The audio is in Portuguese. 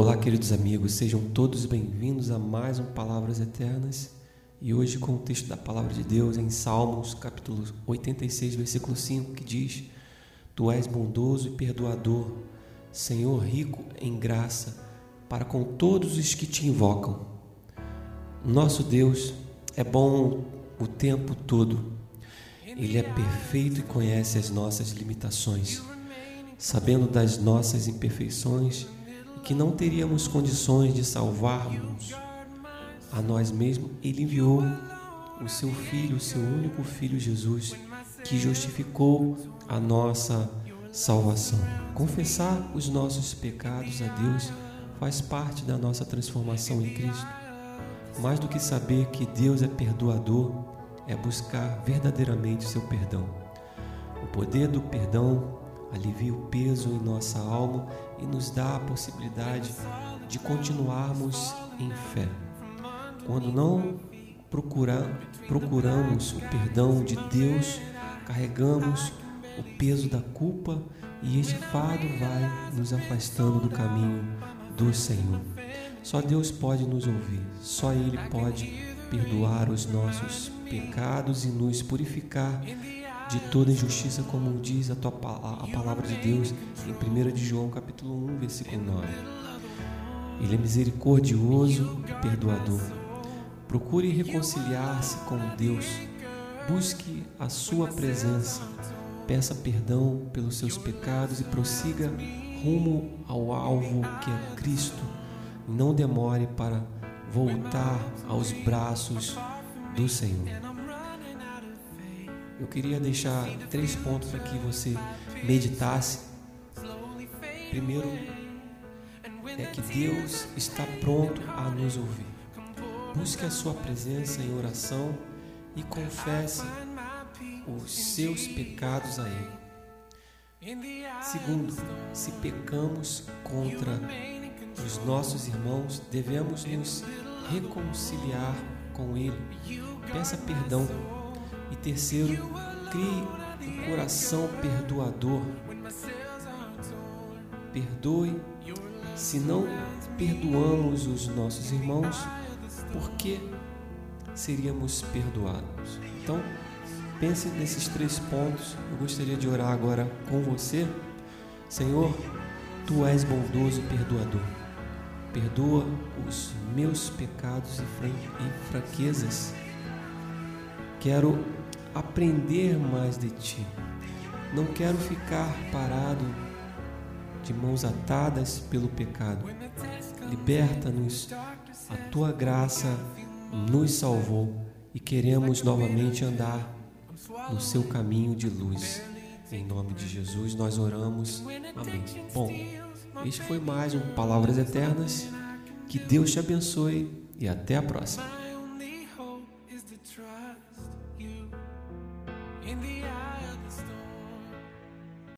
Olá, queridos amigos, sejam todos bem-vindos a mais um Palavras Eternas. E hoje com o texto da Palavra de Deus em Salmos, capítulo 86, versículo 5, que diz: Tu és bondoso e perdoador, Senhor rico em graça, para com todos os que te invocam. Nosso Deus é bom o tempo todo, Ele é perfeito e conhece as nossas limitações, sabendo das nossas imperfeições que não teríamos condições de salvarmos a nós mesmos, Ele enviou o seu Filho, o seu único Filho Jesus, que justificou a nossa salvação. Confessar os nossos pecados a Deus faz parte da nossa transformação em Cristo. Mais do que saber que Deus é perdoador, é buscar verdadeiramente o seu perdão. O poder do perdão alivia o peso em nossa alma e nos dá a possibilidade de continuarmos em fé. Quando não procura, procuramos o perdão de Deus, carregamos o peso da culpa e este fado vai nos afastando do caminho do Senhor. Só Deus pode nos ouvir, só Ele pode perdoar os nossos pecados e nos purificar de toda injustiça, como diz a, tua, a palavra de Deus em 1 de João capítulo 1, versículo 9. Ele é misericordioso e perdoador. Procure reconciliar-se com Deus. Busque a sua presença. Peça perdão pelos seus pecados e prossiga rumo ao alvo que é Cristo. Não demore para voltar aos braços do Senhor eu queria deixar três pontos para que você meditasse. Primeiro, é que Deus está pronto a nos ouvir. Busque a sua presença em oração e confesse os seus pecados a Ele. Segundo, se pecamos contra os nossos irmãos, devemos nos reconciliar com Ele. Peça perdão terceiro, crie um coração perdoador. Perdoe. Se não perdoamos os nossos irmãos, por que seríamos perdoados? Então, pense nesses três pontos. Eu gostaria de orar agora com você. Senhor, tu és bondoso e perdoador. Perdoa os meus pecados e fraquezas. Quero aprender mais de ti. Não quero ficar parado de mãos atadas pelo pecado. Liberta-nos. A tua graça nos salvou e queremos novamente andar no seu caminho de luz. Em nome de Jesus nós oramos. Amém. Bom, este foi mais um Palavras Eternas. Que Deus te abençoe e até a próxima. in the eye.